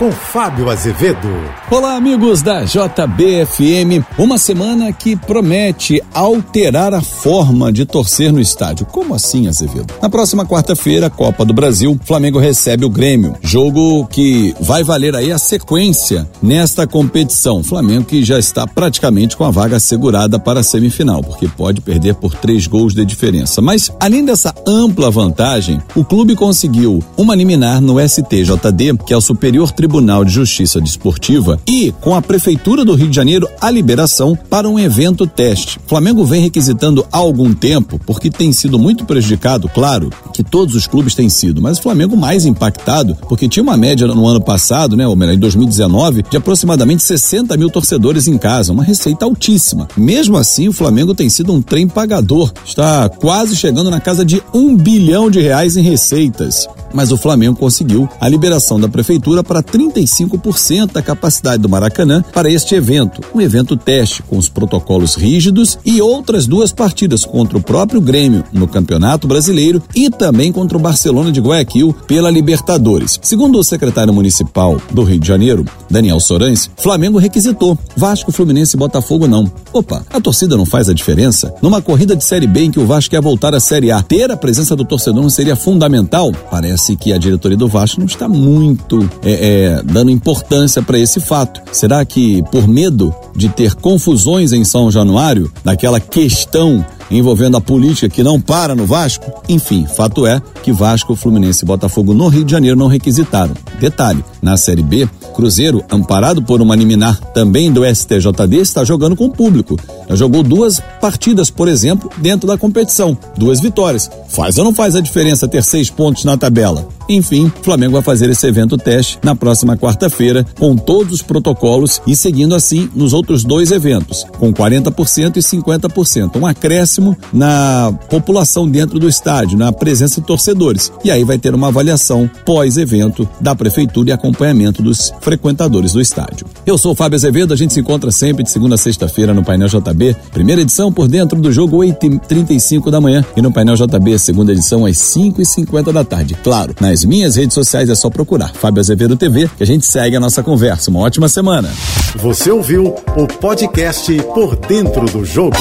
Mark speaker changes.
Speaker 1: com Fábio Azevedo.
Speaker 2: Olá, amigos da JBFM. Uma semana que promete alterar a forma de torcer no estádio. Como assim, Azevedo? Na próxima quarta-feira, Copa do Brasil, Flamengo recebe o Grêmio. Jogo que vai valer aí a sequência nesta competição. Flamengo que já está praticamente com a vaga assegurada para a semifinal, porque pode perder por três gols de diferença. Mas, além dessa ampla vantagem, o clube conseguiu uma liminar no STJD, que é o Superior Tribunal Tribunal de Justiça Desportiva e com a Prefeitura do Rio de Janeiro a liberação para um evento teste. Flamengo vem requisitando há algum tempo, porque tem sido muito prejudicado, claro, que todos os clubes têm sido, mas o Flamengo mais impactado, porque tinha uma média no ano passado, né, ou melhor, em 2019, de aproximadamente 60 mil torcedores em casa, uma receita altíssima. Mesmo assim, o Flamengo tem sido um trem pagador, está quase chegando na casa de um bilhão de reais em receitas mas o Flamengo conseguiu a liberação da prefeitura para 35% da capacidade do Maracanã para este evento, um evento teste com os protocolos rígidos e outras duas partidas contra o próprio Grêmio no Campeonato Brasileiro e também contra o Barcelona de Guayaquil pela Libertadores. Segundo o secretário municipal do Rio de Janeiro, Daniel Sorães, Flamengo requisitou. Vasco, Fluminense e Botafogo não. Opa, a torcida não faz a diferença? Numa corrida de Série B em que o Vasco quer voltar à Série A, ter a presença do torcedor não seria fundamental? Parece que a diretoria do Vasco não está muito é, é, dando importância para esse fato. Será que por medo de ter confusões em São Januário, daquela questão envolvendo a política que não para no Vasco? Enfim, fato é que Vasco, Fluminense e Botafogo no Rio de Janeiro não requisitaram. Detalhe, na Série B, Cruzeiro, amparado por uma liminar também do STJD, está jogando com o público. Já jogou duas partidas, por exemplo, dentro da competição. Duas vitórias. Faz ou não faz a diferença ter seis pontos na tabela? Enfim, o Flamengo vai fazer esse evento teste na próxima quarta-feira, com todos os protocolos e seguindo assim nos outros dois eventos, com 40% e 50%. Um acréscimo na população dentro do estádio, na presença de torcedores. E aí vai ter uma avaliação pós-evento da prefeitura e acompanhamento dos frequentadores do estádio. Eu sou o Fábio Azevedo, a gente se encontra sempre de segunda a sexta-feira no Painel JB, primeira edição por dentro do jogo 8h35 da manhã e no Painel JB, segunda edição às 5h50 da tarde. Claro, minhas redes sociais é só procurar Fábio Azevedo TV que a gente segue a nossa conversa. Uma ótima semana.
Speaker 1: Você ouviu o podcast Por Dentro do Jogo.